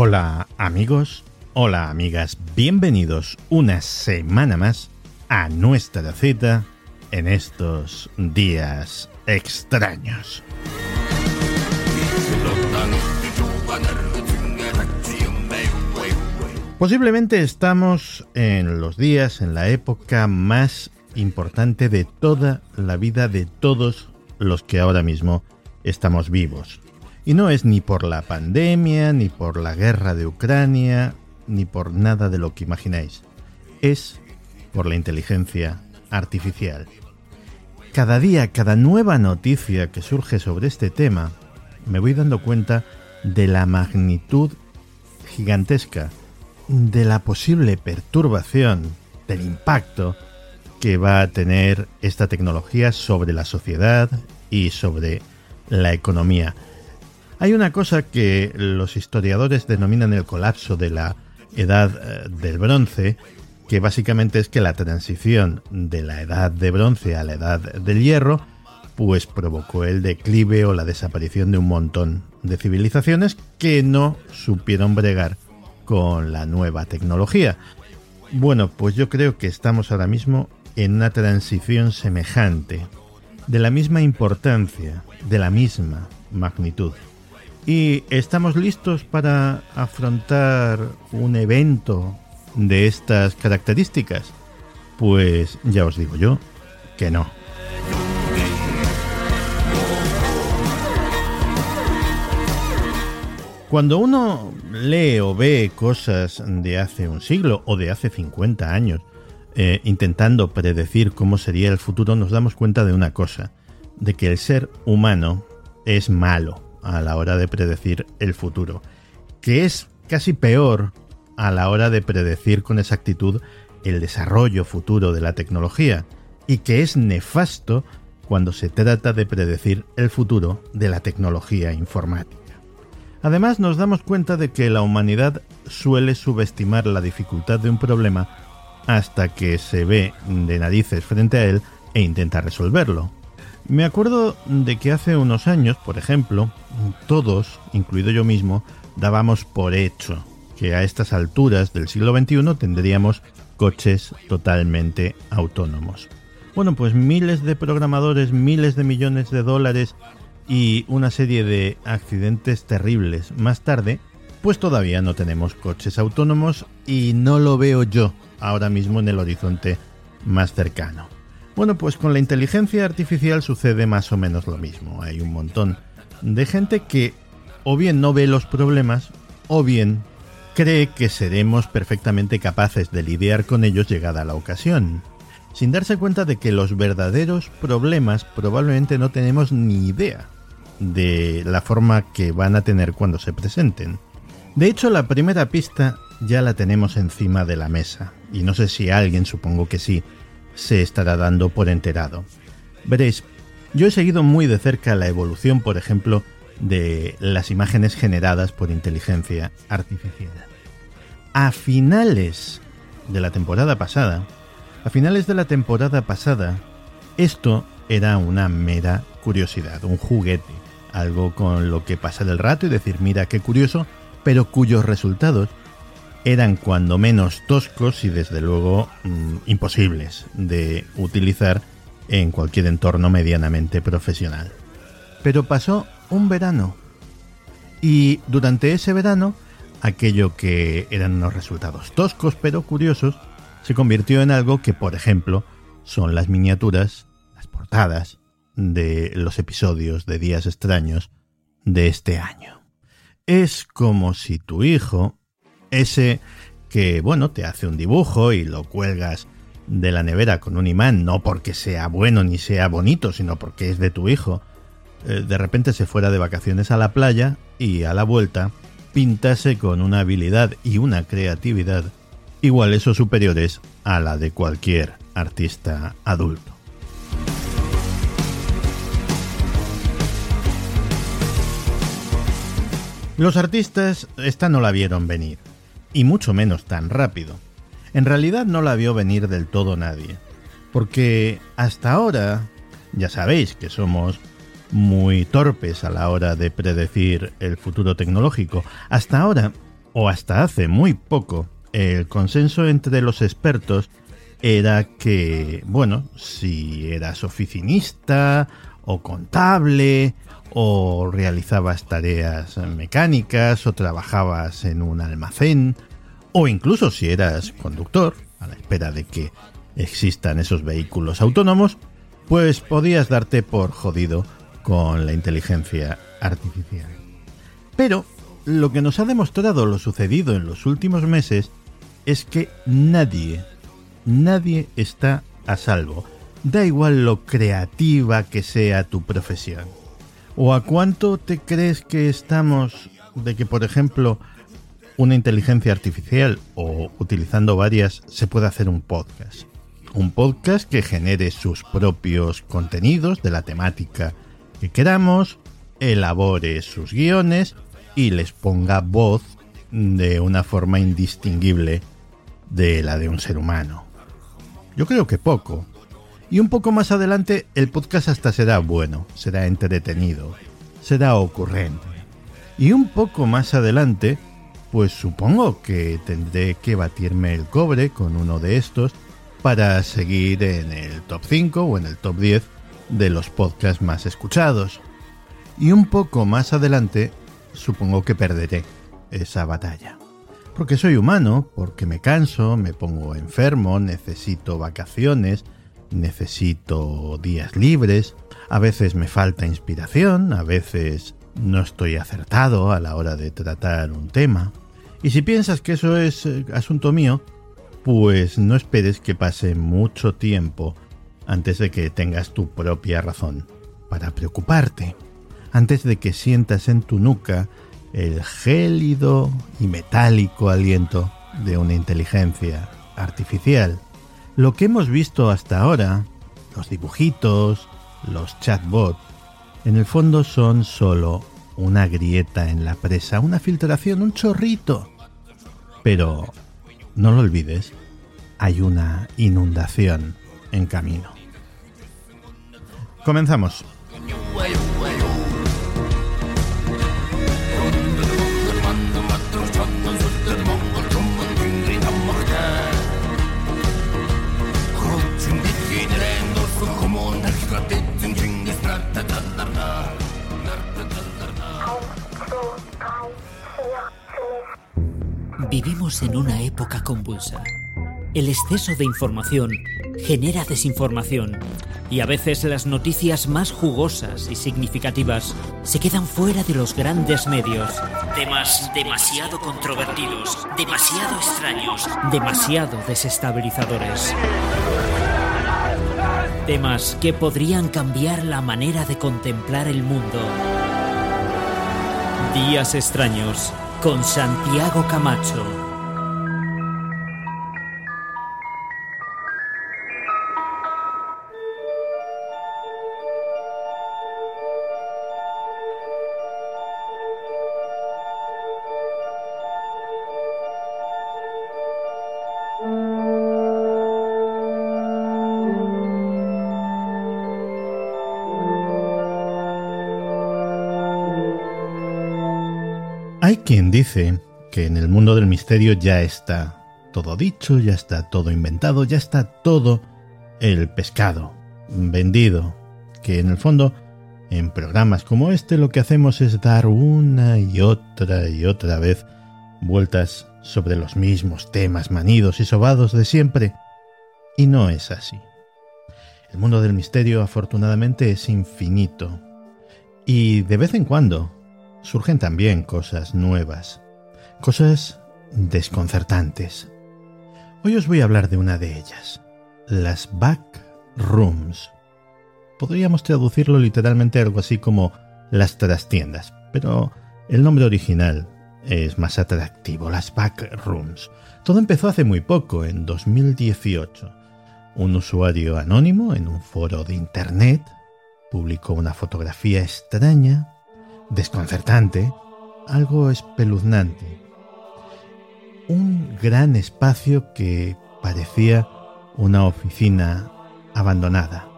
Hola amigos, hola amigas, bienvenidos una semana más a nuestra cita en estos días extraños. Posiblemente estamos en los días, en la época más importante de toda la vida de todos los que ahora mismo estamos vivos. Y no es ni por la pandemia, ni por la guerra de Ucrania, ni por nada de lo que imagináis. Es por la inteligencia artificial. Cada día, cada nueva noticia que surge sobre este tema, me voy dando cuenta de la magnitud gigantesca de la posible perturbación, del impacto que va a tener esta tecnología sobre la sociedad y sobre la economía. Hay una cosa que los historiadores denominan el colapso de la edad eh, del bronce, que básicamente es que la transición de la edad de bronce a la edad del hierro, pues provocó el declive o la desaparición de un montón de civilizaciones que no supieron bregar con la nueva tecnología. Bueno, pues yo creo que estamos ahora mismo en una transición semejante, de la misma importancia, de la misma magnitud. Y estamos listos para afrontar un evento de estas características. Pues ya os digo yo que no. Cuando uno lee o ve cosas de hace un siglo o de hace 50 años, eh, intentando predecir cómo sería el futuro, nos damos cuenta de una cosa, de que el ser humano es malo a la hora de predecir el futuro, que es casi peor a la hora de predecir con exactitud el desarrollo futuro de la tecnología, y que es nefasto cuando se trata de predecir el futuro de la tecnología informática. Además, nos damos cuenta de que la humanidad suele subestimar la dificultad de un problema hasta que se ve de narices frente a él e intenta resolverlo. Me acuerdo de que hace unos años, por ejemplo, todos, incluido yo mismo, dábamos por hecho que a estas alturas del siglo XXI tendríamos coches totalmente autónomos. Bueno, pues miles de programadores, miles de millones de dólares y una serie de accidentes terribles más tarde, pues todavía no tenemos coches autónomos y no lo veo yo ahora mismo en el horizonte más cercano. Bueno, pues con la inteligencia artificial sucede más o menos lo mismo. Hay un montón de gente que o bien no ve los problemas o bien cree que seremos perfectamente capaces de lidiar con ellos llegada la ocasión, sin darse cuenta de que los verdaderos problemas probablemente no tenemos ni idea de la forma que van a tener cuando se presenten. De hecho, la primera pista ya la tenemos encima de la mesa, y no sé si alguien, supongo que sí, se estará dando por enterado. Veréis, yo he seguido muy de cerca la evolución, por ejemplo, de las imágenes generadas por inteligencia artificial. A finales de la temporada pasada, a finales de la temporada pasada, esto era una mera curiosidad, un juguete, algo con lo que pasar el rato y decir, mira qué curioso, pero cuyos resultados eran cuando menos toscos y desde luego mm, imposibles de utilizar en cualquier entorno medianamente profesional. Pero pasó un verano y durante ese verano aquello que eran unos resultados toscos pero curiosos se convirtió en algo que por ejemplo son las miniaturas, las portadas de los episodios de Días extraños de este año. Es como si tu hijo ese que, bueno, te hace un dibujo y lo cuelgas de la nevera con un imán, no porque sea bueno ni sea bonito, sino porque es de tu hijo, eh, de repente se fuera de vacaciones a la playa y a la vuelta pintase con una habilidad y una creatividad iguales o superiores a la de cualquier artista adulto. Los artistas esta no la vieron venir, y mucho menos tan rápido. En realidad no la vio venir del todo nadie, porque hasta ahora, ya sabéis que somos muy torpes a la hora de predecir el futuro tecnológico, hasta ahora, o hasta hace muy poco, el consenso entre los expertos era que, bueno, si eras oficinista o contable o realizabas tareas mecánicas o trabajabas en un almacén o incluso si eras conductor, a la espera de que existan esos vehículos autónomos, pues podías darte por jodido con la inteligencia artificial. Pero lo que nos ha demostrado lo sucedido en los últimos meses es que nadie, nadie está a salvo. Da igual lo creativa que sea tu profesión. ¿O a cuánto te crees que estamos de que, por ejemplo, una inteligencia artificial o utilizando varias se puede hacer un podcast? Un podcast que genere sus propios contenidos de la temática que queramos, elabore sus guiones y les ponga voz de una forma indistinguible de la de un ser humano. Yo creo que poco, y un poco más adelante el podcast hasta será bueno, será entretenido, será ocurrente. Y un poco más adelante, pues supongo que tendré que batirme el cobre con uno de estos para seguir en el top 5 o en el top 10 de los podcasts más escuchados. Y un poco más adelante, supongo que perderé esa batalla. Porque soy humano, porque me canso, me pongo enfermo, necesito vacaciones, necesito días libres, a veces me falta inspiración, a veces no estoy acertado a la hora de tratar un tema. Y si piensas que eso es eh, asunto mío, pues no esperes que pase mucho tiempo antes de que tengas tu propia razón para preocuparte, antes de que sientas en tu nuca el gélido y metálico aliento de una inteligencia artificial. Lo que hemos visto hasta ahora, los dibujitos, los chatbots, en el fondo son solo una grieta en la presa, una filtración, un chorrito. Pero no lo olvides, hay una inundación en camino. Comenzamos. Vivimos en una época convulsa. El exceso de información genera desinformación y a veces las noticias más jugosas y significativas se quedan fuera de los grandes medios. Temas demasiado controvertidos, demasiado extraños, demasiado desestabilizadores. Temas que podrían cambiar la manera de contemplar el mundo. Días extraños con Santiago Camacho. Hay quien dice que en el mundo del misterio ya está todo dicho, ya está todo inventado, ya está todo el pescado vendido, que en el fondo en programas como este lo que hacemos es dar una y otra y otra vez vueltas sobre los mismos temas manidos y sobados de siempre. Y no es así. El mundo del misterio afortunadamente es infinito. Y de vez en cuando surgen también cosas nuevas, cosas desconcertantes. Hoy os voy a hablar de una de ellas, las back rooms. Podríamos traducirlo literalmente algo así como las trastiendas, pero el nombre original es más atractivo, las backrooms. Todo empezó hace muy poco, en 2018. Un usuario anónimo en un foro de Internet publicó una fotografía extraña, desconcertante, algo espeluznante. Un gran espacio que parecía una oficina abandonada.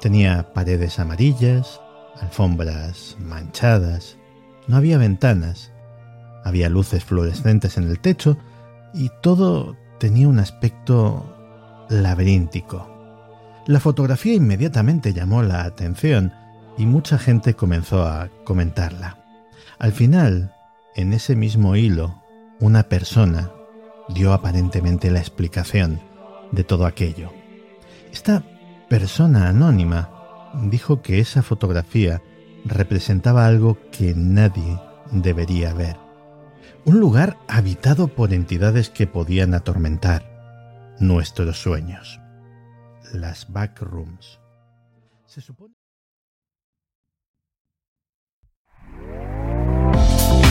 Tenía paredes amarillas, alfombras manchadas, no había ventanas, había luces fluorescentes en el techo y todo tenía un aspecto laberíntico. La fotografía inmediatamente llamó la atención y mucha gente comenzó a comentarla. Al final, en ese mismo hilo, una persona dio aparentemente la explicación de todo aquello. Esta persona anónima dijo que esa fotografía representaba algo que nadie debería ver. Un lugar habitado por entidades que podían atormentar nuestros sueños. Las backrooms. Se supone